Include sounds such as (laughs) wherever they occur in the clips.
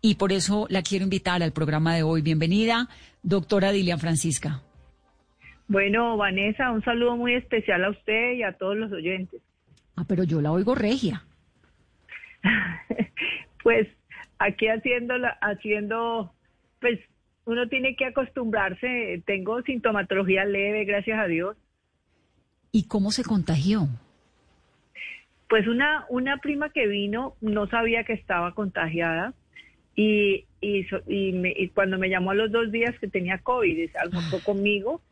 Y por eso la quiero invitar al programa de hoy. Bienvenida, doctora Dilian Francisca. Bueno, Vanessa, un saludo muy especial a usted y a todos los oyentes. Ah, pero yo la oigo regia. (laughs) pues aquí haciendo, haciendo, pues uno tiene que acostumbrarse. Tengo sintomatología leve, gracias a Dios. ¿Y cómo se contagió? Pues una, una prima que vino no sabía que estaba contagiada y, y, y, me- y cuando me llamó a los dos días que tenía COVID, almorzó conmigo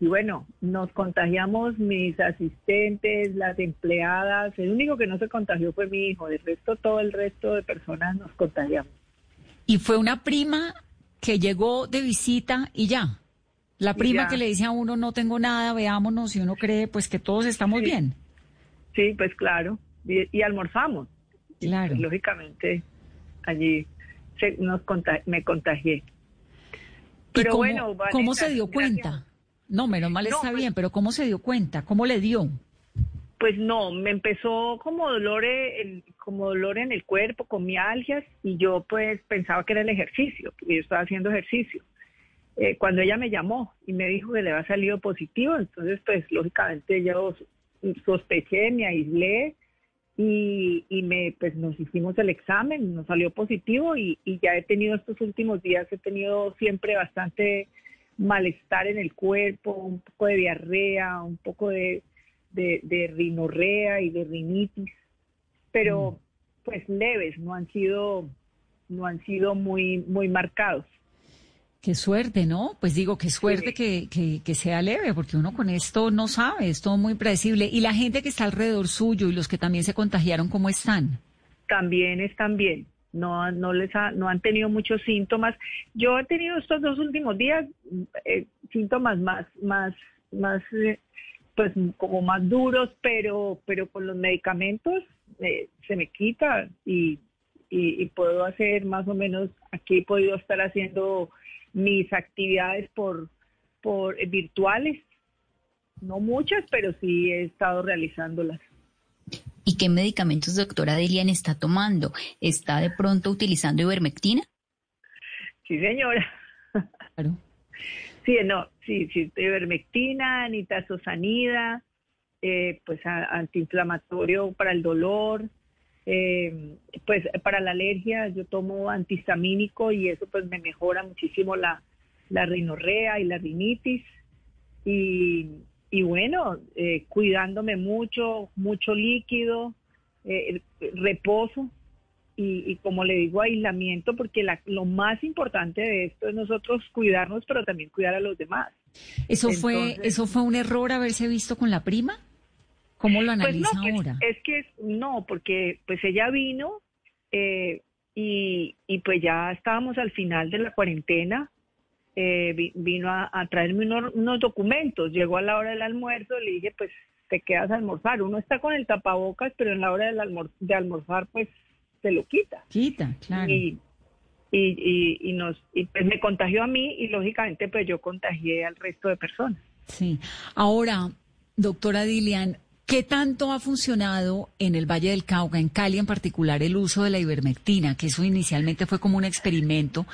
y bueno, nos contagiamos mis asistentes, las empleadas, el único que no se contagió fue mi hijo, del resto todo el resto de personas nos contagiamos. Y fue una prima que llegó de visita y ya. La prima ya. que le dice a uno no tengo nada, veámonos y uno cree pues que todos estamos Sí. bien. Sí, pues claro, y, y almorzamos. Claro. Pues, lógicamente allí se, nos conta- me contagié. ¿Y Pero cómo, bueno, Vanessa, ¿cómo se dio gracias. cuenta? No, menos mal No, está pues- bien, pero ¿cómo se dio cuenta? ¿Cómo le dio? Pues no, me empezó como dolor, el- como dolor en el cuerpo, con mialgias, y yo pues pensaba que era el ejercicio, porque yo estaba haciendo ejercicio. Eh, cuando ella me llamó y me dijo que le había salido positivo, entonces pues lógicamente yo sospeché, me aislé y, y me pues nos hicimos el examen, nos salió positivo y, y ya he tenido estos últimos días, he tenido siempre bastante malestar en el cuerpo, un poco de diarrea, un poco de, de, de rinorrea y de rinitis, pero pues leves, no han sido, no han sido muy, muy marcados. Qué suerte, ¿no? Pues digo, qué suerte Sí. que, que, que sea leve, porque uno con esto no sabe, es todo muy predecible. Y la gente que está alrededor suyo y los que también se contagiaron, ¿cómo están? también están bien. No, no les ha- no han tenido muchos síntomas. Yo he tenido estos dos últimos días eh, síntomas más, más, más, eh, pues como más duros, pero, pero con los medicamentos eh, se me quita y, y, y puedo hacer más o menos. Aquí he podido estar haciendo mis actividades por, por eh, virtuales, no muchas, pero sí he estado realizándolas. ¿Y qué medicamentos, doctora Delian, está tomando? ¿Está de pronto utilizando ivermectina? Sí, señora. Claro. Sí, no, sí, sí, ivermectina, nitazosanida, eh, pues a- antiinflamatorio para el dolor, eh, pues para la alergia yo tomo antihistamínico y eso pues me mejora muchísimo la, la rinorrea y la rinitis y, y bueno, eh, cuidándome mucho, mucho líquido, eh, reposo y, y como le digo, aislamiento, porque la- lo más importante de esto es nosotros cuidarnos, pero también cuidar a los demás. ¿Eso fue, eso fue un error haberse visto con la prima? ¿Cómo lo Pues no, analiza pues, ahora? es que no, porque pues ella vino eh, y, y pues ya estábamos al final de la cuarentena. eh, vi- vino a, a traerme unos, unos documentos. Llegó a la hora del almuerzo, le dije, pues te quedas a almorzar. Uno está con el tapabocas, pero en la hora del almor- de almorzar, pues se lo quita. Quita, claro. Y, y, y, y nos, y pues me contagió a mí y lógicamente pues yo contagié al resto de personas. Sí. Ahora, doctora Dilian, ¿qué tanto ha funcionado en el Valle del Cauca, en Cali en particular, el uso de la ivermectina? Que eso inicialmente fue como un experimento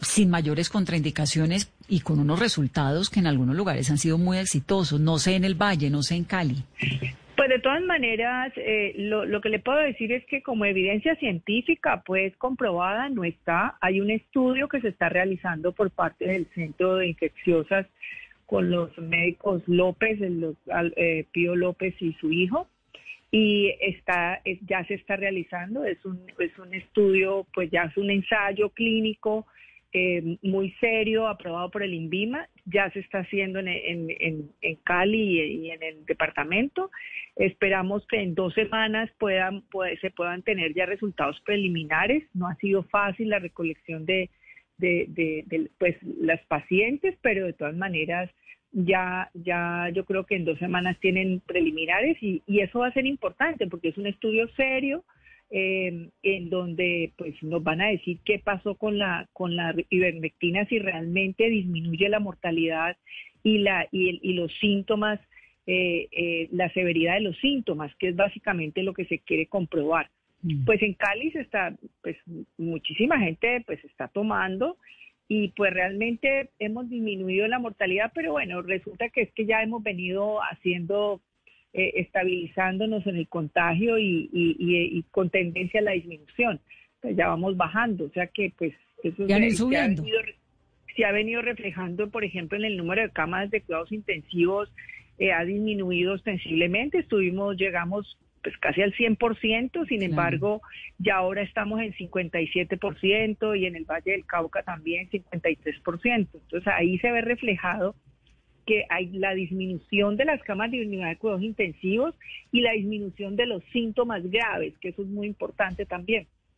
sin mayores contraindicaciones y con unos resultados que en algunos lugares han sido muy exitosos. No sé en el Valle, no sé en Cali. Pues de todas maneras, eh, lo, lo que le puedo decir es que como evidencia científica, pues comprobada, no está. Hay un estudio que se está realizando por parte del Centro de Infecciosas con los médicos López, el, eh, Pío López y su hijo, y está es- ya se está realizando. Es un, es un estudio, pues ya es un ensayo clínico eh, muy serio, aprobado por el INVIMA. ya se está haciendo en, en, en, Cali y, en el departamento. Esperamos que en dos semanas puedan, se puedan tener ya resultados preliminares. No ha sido fácil la recolección de, de, pues, las pacientes, pero de todas maneras ya, ya yo creo que en dos semanas tienen preliminares y, y eso va a ser importante porque es un estudio serio eh, en donde pues nos van a decir qué pasó con la con la ivermectina si realmente disminuye la mortalidad y la y, y los síntomas eh, eh, la severidad de los síntomas que es básicamente lo que se quiere comprobar. Pues en Cali se está pues muchísima gente pues está tomando y pues realmente hemos disminuido la mortalidad pero bueno resulta que es que ya hemos venido haciendo eh, estabilizándonos en el contagio y, con tendencia a la disminución. Pues ya vamos bajando, o sea que pues eso ya se, ha venido, se, ha venido, reflejando, por ejemplo, en el número de camas de cuidados intensivos, eh, ha disminuido ostensiblemente, estuvimos, llegamos pues casi al 100%, sin embargo, ya ahora estamos en 57% y en el Valle del Cauca también 53%. Entonces ahí se ve reflejado que hay la disminución de las camas de unidad de cuidados intensivos y la disminución de los síntomas graves, que eso es muy importante también.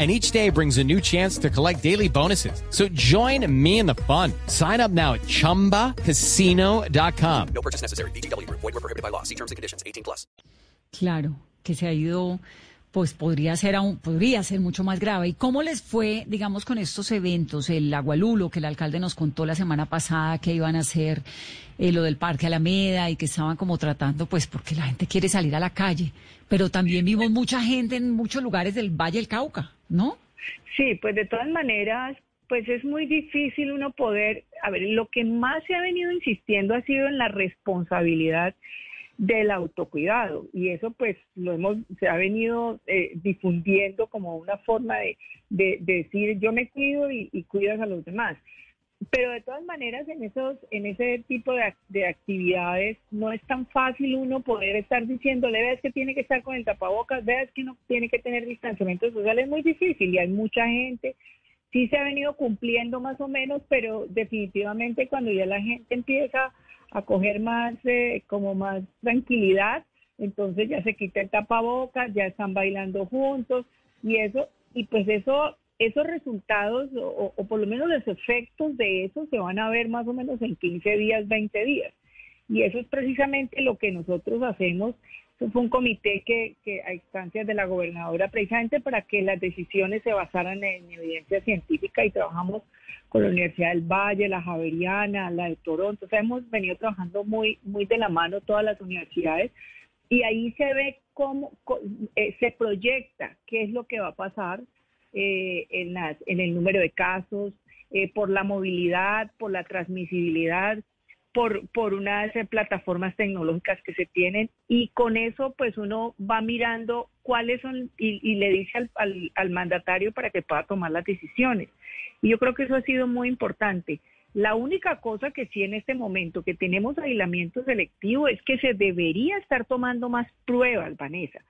and each day brings a new chance to collect daily bonuses. So join me in the fun. Sign up now at ChumbaCasino.com. No purchase necessary. BGW. Void were prohibited by law. See terms and conditions. 18 plus. Claro, que se ha ido, pues podría ser aún, podría ser mucho más grave. ¿Y cómo les fue, digamos, con estos eventos? El agualulo que el alcalde nos contó la semana pasada que iban a hacer, eh, lo del Parque Alameda y que estaban como tratando, pues porque la gente quiere salir a la calle. Pero también vimos mucha gente en muchos lugares del Valle del Cauca. ¿No? Sí, pues de todas maneras, pues es muy difícil uno poder, a ver, lo que más se ha venido insistiendo ha sido en la responsabilidad del autocuidado y eso pues lo hemos se ha venido eh, difundiendo como una forma de, de, decir yo me cuido y, y cuidas a los demás pero de todas maneras en esos en ese tipo de, actividades no es tan fácil uno poder estar diciéndole ves que tiene que estar con el tapabocas ves que no tiene que tener distanciamiento social es muy difícil y hay mucha gente. Sí se ha venido cumpliendo más o menos pero definitivamente cuando ya la gente empieza a coger más eh, como más tranquilidad entonces ya se quita el tapabocas ya están bailando juntos y eso y pues eso esos resultados o, por lo menos los efectos de eso se van a ver más o menos en 15 días, 20 días. Y eso es precisamente lo que nosotros hacemos. Eso fue un comité que, que a instancias de la gobernadora, precisamente para que las decisiones se basaran en evidencia científica y trabajamos con la Universidad del Valle, la Javeriana, la de Toronto. O sea, hemos venido trabajando muy, muy de la mano todas las universidades y ahí se ve cómo eh, se proyecta qué es lo que va a pasar eh, en, las, en el número de casos, eh, por la movilidad, por la transmisibilidad, por, por unas plataformas tecnológicas que se tienen y con eso pues uno va mirando cuáles son y, le dice al, al, al, mandatario para que pueda tomar las decisiones. Y yo creo que eso ha sido muy importante. La única cosa que sí en este momento que tenemos aislamiento selectivo es que se debería estar tomando más pruebas, Vanessa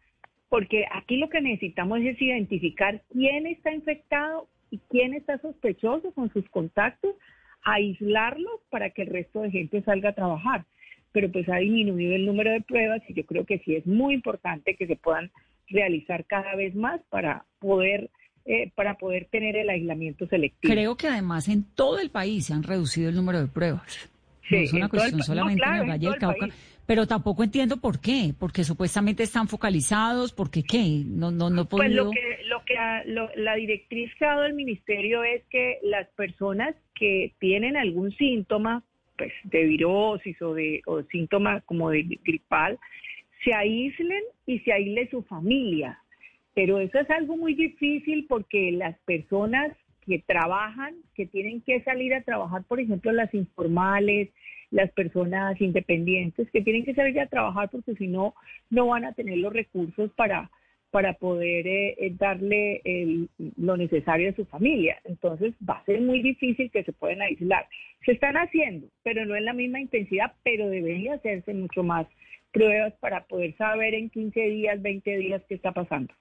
porque aquí lo que necesitamos es identificar quién está infectado y quién está sospechoso con sus contactos, aislarlos para que el resto de gente salga a trabajar. Pero pues ha disminuido el número de pruebas y yo creo que sí es muy importante que se puedan realizar cada vez más para poder eh, para poder tener el aislamiento selectivo. Creo que además en todo el país se han reducido el número de pruebas. Sí, no es una cuestión solamente en el Valle del Cauca. Pero tampoco entiendo por qué, porque supuestamente están focalizados, porque qué, no, no, no Pues lo que, lo que la directriz que ha dado el ministerio es que las personas que tienen algún síntoma, pues de virosis o de o síntoma como de gripal, se aíslen y se aísle su familia. Pero eso es algo muy difícil porque las personas que trabajan, que tienen que salir a trabajar, por ejemplo, las informales, las personas independientes que tienen que salir a trabajar porque si no, no van a tener los recursos para, para poder eh, eh, darle lo necesario a su familia. Entonces va a ser muy difícil que se puedan aislar. Se están haciendo, pero no en la misma intensidad, pero debería hacerse mucho más pruebas para poder saber en 15 días, 20 días qué está pasando.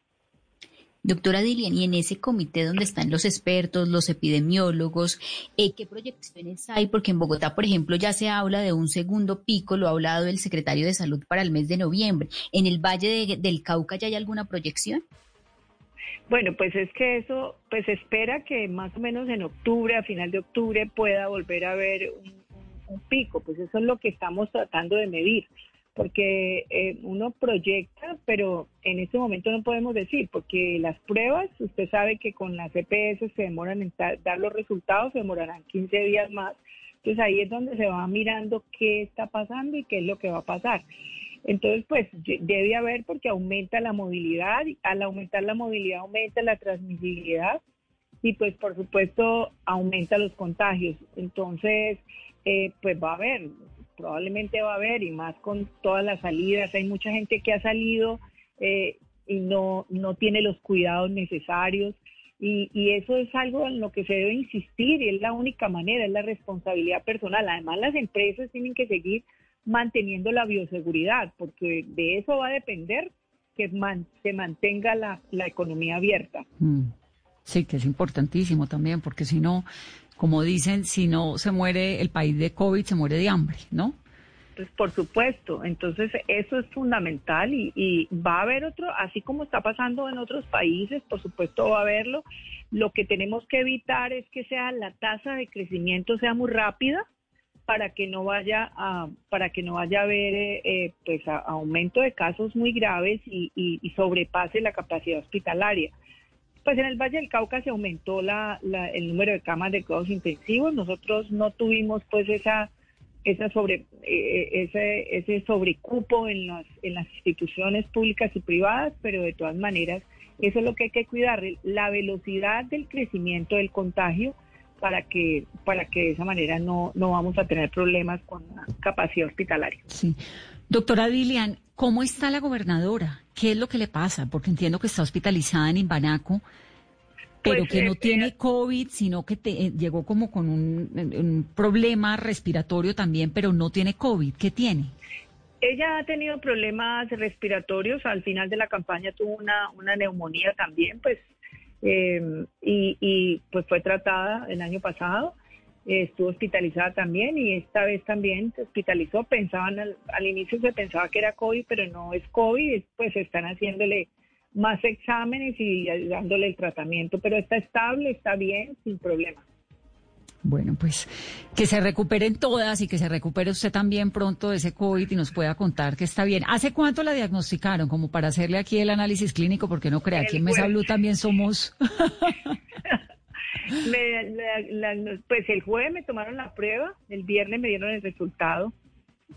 Doctora Dilian, y en ese comité donde están los expertos, los epidemiólogos, eh, ¿qué proyecciones hay? Porque en Bogotá, por ejemplo, ya se habla de un segundo pico, lo ha hablado el secretario de Salud para el mes de noviembre. ¿En el Valle de- del Cauca ya hay alguna proyección? Bueno, pues es que eso, pues espera que más o menos en octubre, a final de octubre, pueda volver a haber un- un pico. Pues eso es lo que estamos tratando de medir, porque eh, uno proyecta, pero en este momento no podemos decir, porque las pruebas, usted sabe que con las EPS se demoran en dar los resultados, se demorarán 15 días más. Entonces ahí es donde se va mirando qué está pasando y qué es lo que va a pasar. Entonces, pues debe haber porque aumenta la movilidad, al aumentar la movilidad aumenta la transmisibilidad y pues por supuesto aumenta los contagios. Entonces, eh, pues va a haber, probablemente va a haber y más con todas las salidas. Hay mucha gente que ha salido eh, y no, no tiene los cuidados necesarios. Y, eso es algo en lo que se debe insistir y es la única manera, es la responsabilidad personal. Además, las empresas tienen que seguir manteniendo la bioseguridad, porque de eso va a depender que man- se mantenga la, la economía abierta. Mm. Sí, que es importantísimo también, porque si no, como dicen, si no se muere el país de COVID, se muere de hambre, ¿no? Pues por supuesto, entonces eso es fundamental y, y va a haber otro, así como está pasando en otros países, por supuesto va a haberlo. Lo que tenemos que evitar es que sea la tasa de crecimiento sea muy rápida para que no vaya a para que no vaya a haber eh, eh, pues aumento de casos muy graves y sobrepase la capacidad hospitalaria. Pues en el Valle del Cauca se aumentó la, la- el número de camas de cuidados intensivos. Nosotros no tuvimos pues esa esa sobre eh, ese ese sobrecupo en las en las instituciones públicas y privadas, pero de todas maneras eso es lo que hay que cuidar, la velocidad del crecimiento del contagio para que para que de esa manera no no vamos a tener problemas con la capacidad hospitalaria. Sí. Doctora Dilian, ¿cómo está la gobernadora? ¿Qué es lo que le pasa? Porque entiendo que está hospitalizada en Imbanaco, pero Pues, que no eh, tiene eh, COVID, sino que te- eh, llegó como con un, un problema respiratorio también, pero no tiene COVID. ¿Qué tiene? Ella ha tenido problemas respiratorios, al final de la campaña tuvo una, una neumonía también, pues, eh, y, y, pues fue tratada el año pasado, eh, estuvo hospitalizada también y esta vez también se hospitalizó, pensaban al, al inicio se pensaba que era COVID, pero no es COVID, pues están haciéndole más exámenes y dándole el tratamiento, pero está estable, está bien, sin problema. Bueno, pues que se recuperen todas y que se recupere usted también pronto de ese COVID y nos pueda contar que está bien. ¿Hace cuánto la diagnosticaron? Como para hacerle aquí el análisis clínico, porque no crea, aquí en Mesa. Blue también somos... (laughs) (laughs) Me- la- la- pues el jueves me tomaron la prueba, el viernes me dieron el resultado,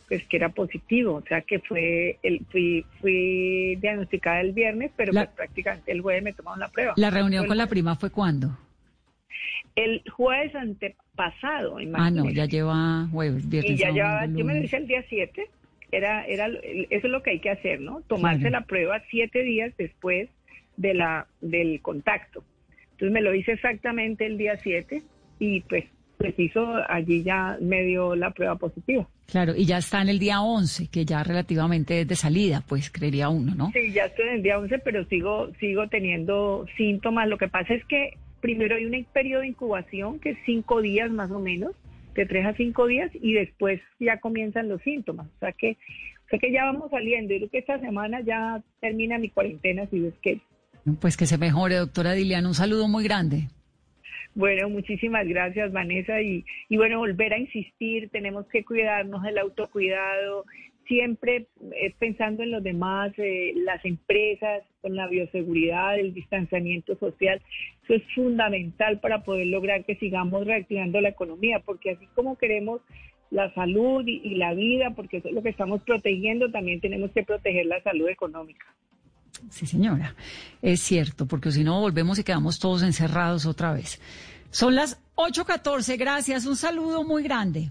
pues que era positivo, o sea que fue el, fui, fui diagnosticada el viernes, pero La- pues prácticamente el jueves me tomaron la prueba. La reunión con la prima fue cuándo? el jueves antepasado, Ah, no, ya lleva jueves, viernes, y ya llevaba, yo me lo hice el día 7, era, era, eso es lo que hay que hacer, ¿no? Tomarse Claro. la prueba siete días después de la, del contacto. Entonces me lo hice exactamente el día 7 y pues preciso allí ya me dio la prueba positiva. Claro, y ya está en el día 11, que ya relativamente es de salida, pues creería uno, ¿no? Sí, ya estoy en el día 11, pero sigo, sigo teniendo síntomas. Lo que pasa es que primero hay un periodo de incubación que es cinco días más o menos, de tres a cinco días, y después ya comienzan los síntomas. O sea que, o sea que ya vamos saliendo. Yo creo que esta semana ya termina mi cuarentena, si es que. Pues que se mejore, doctora Dilian. Un saludo muy grande. Bueno, muchísimas gracias, Vanessa. Y, y bueno, volver a insistir, tenemos que cuidarnos del autocuidado, siempre eh, pensando en los demás, eh, las empresas, con la bioseguridad, el distanciamiento social. Eso es fundamental para poder lograr que sigamos reactivando la economía, porque así como queremos la salud y, y la vida, porque eso es lo que estamos protegiendo, también tenemos que proteger la salud económica. Sí, señora. Es cierto, porque si no volvemos y quedamos todos encerrados otra vez. Son las 8.14. Gracias. Un saludo muy grande.